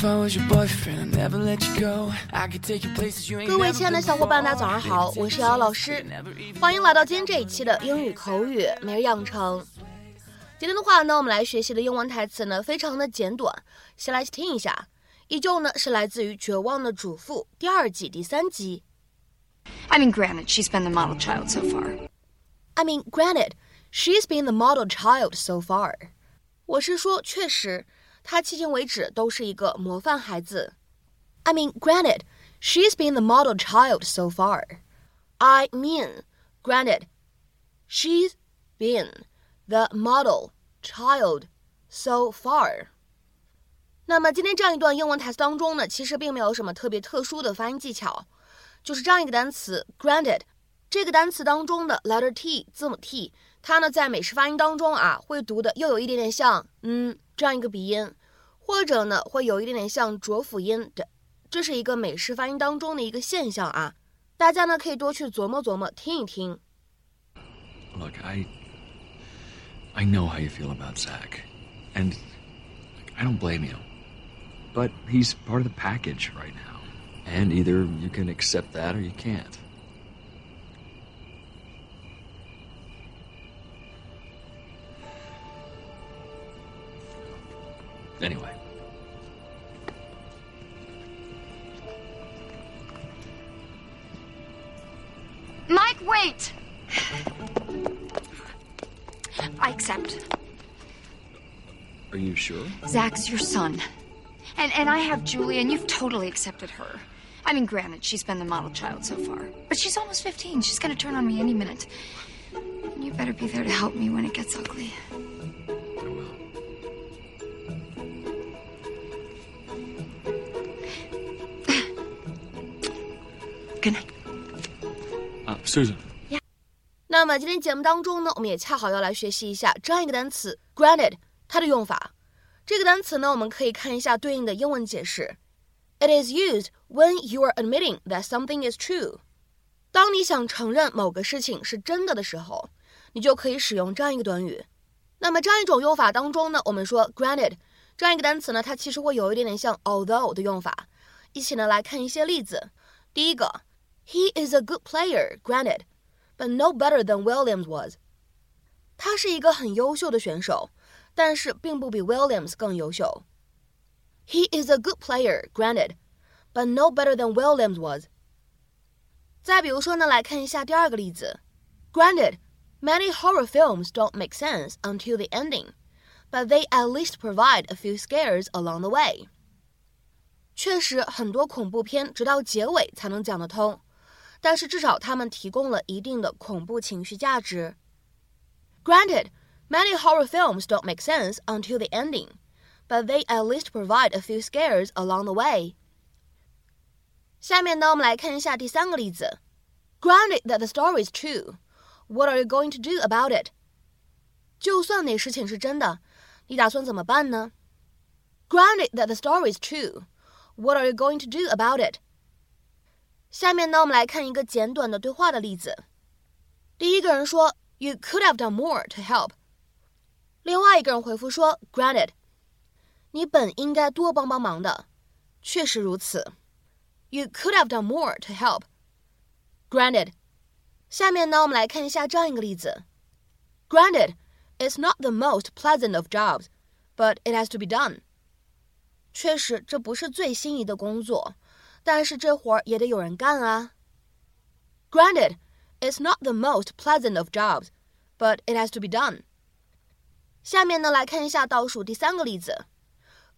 各位亲爱的小伙伴，大家早上好，我是瑶瑶老师，欢迎来到今天这一期的英语口语每日养成。今天的话呢，我们来学习的英文台词呢，非常的简短，先来听一下。依旧呢是来自于《绝望的主妇》第二季第三集。I mean, granted, she's been the model child so far. I mean, granted, she's been the model child so far. 我是说，确实，她迄今为止都是一个模范孩子。I mean, granted, she's been the model child so far. I mean, granted, she's been the model child so far. 那么今天这样一段英文台词当中呢，其实并没有什么特别特殊的发音技巧，就是这样一个单词 granted。这个单词当中的 letter T 字母 T，它呢在美式发音当中啊，会读的又有一点点像嗯这样一个鼻音， 或者呢会有一点点像浊辅音的。这是一个美式发音当中的一个现象啊，大家呢可以多去琢磨琢磨，听一听。Look, I I know how you feel about Zach, and I don't blame you. But he's part of the package right now, and either you can accept that or you can't. Anyway. Mike, wait! I accept. Are you sure? Zach's your son. And and I have Julie, and you've totally accepted her. I mean, granted, she's been the model child so far, but she's almost 15. She's gonna turn on me any minute. You better be there to help me when it gets ugly. Uh, Susan. 那么今天节目当中呢，我们也恰好要来学习一下这样一个单词 granted 它的用法。这个单词呢，我们可以看一下对应的英文解释。It is used when you are admitting that something is true。当你想承认某个事情是真的的时候，你就可以使用这样一个短语。那么这样一种用法当中呢，我们说 granted 这样一个单词呢，它其实会有一点点像 although 的用法。一起呢来看一些例子。第一个 ，He is a good player, granted, but no better than Williams was。他是一个很优秀的选手，但是并不比 Williams 更优秀。He is a good player, granted, but no better than Williams was。再比如说呢，来看一下第二个例子。Granted, many horror films don't make sense until the ending, but they at least provide a few scares along the way。确实，很多恐怖片直到结尾才能讲得通， 但是至少他们提供了一定的恐怖情绪价值。Granted, many horror films don't make sense until the ending, but they at least provide a few scares along the way. 下面呢，我们来看一下第三个例子。Granted that the story is true, what are you going to do about it? 就算那事情是真的，你打算怎么办呢？Granted that the story is true, what are you going to do about it? 下面呢，我们来看一个简短的对话的例子。第一个人说：“You could have done more to help。”另外一个人回复说：“Granted，你本应该多帮帮忙的，确实如此。You could have done more to help. Granted。下面呢，我们来看一下这样一个例子。Granted, it's not the most pleasant of jobs, but it has to be done. 确实，这不是最心仪的工作， 但是这活儿也得有人干啊。Granted, it's not the most pleasant of jobs, but it has to be done. 下面呢，来看一下倒数第三个例子。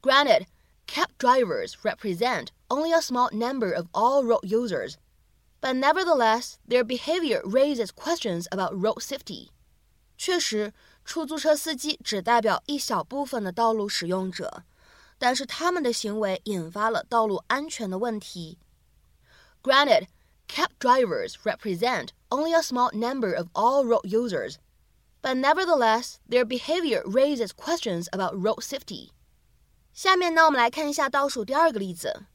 Granted, cab drivers represent only a small number of all road users, but nevertheless, their behavior raises questions about road safety. 确实，出租车司机只代表一小部分的道路使用者， 但是他们的行为引发了道路安全的问题。Granted, cab drivers represent only a small number of all road users, but nevertheless, their behavior raises questions about road safety. 下面呢，我们来看一下倒数第二个例子。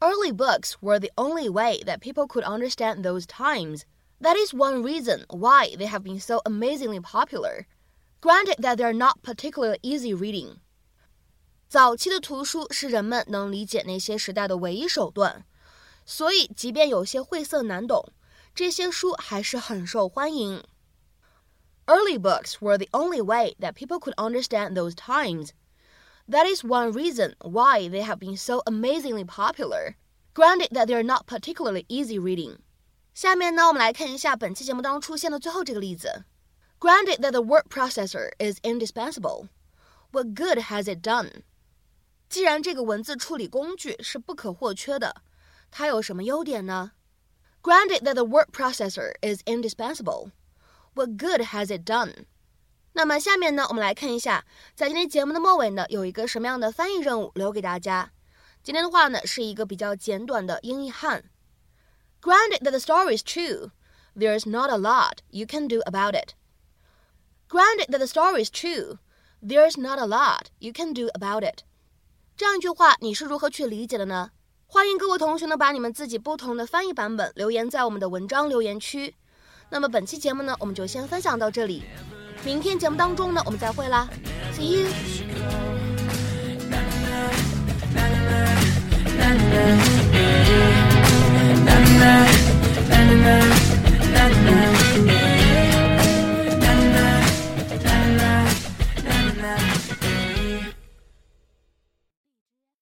Early books were the only way that people could understand those times. That is one reason why they have been so amazingly popular. Granted that they're not particularly easy reading. 早期的图书是人们能理解那些时代的唯一手段，所以即便有些晦涩难懂，这些书还是很受欢迎。Early books were the only way that people could understand those times. That is one reason why they have been so amazingly popular. Granted that they're not particularly easy reading. 下面呢，我们来看一下本期节目当中出现的最后这个例子。Granted that the word processor is indispensable, what good has it done? 既然这个文字处理工具是不可或缺的，它有什么优点呢？Granted that the word processor is indispensable, what good has it done? 那么下面呢，我们来看一下，在今天节目的末尾呢，有一个什么样的翻译任务留给大家。今天的话呢，是一个比较简短的英译汉。Granted that the story is true, there's not a lot you can do about it. Granted that the story is true, there's not a lot you can do about it. 这样一句话，你是如何去理解的呢？欢迎各位同学呢，把你们自己不同的翻译版本留言在我们的文章留言区。那么本期节目呢，我们就先分享到这里。明天节目当中呢，我们再会啦，See you。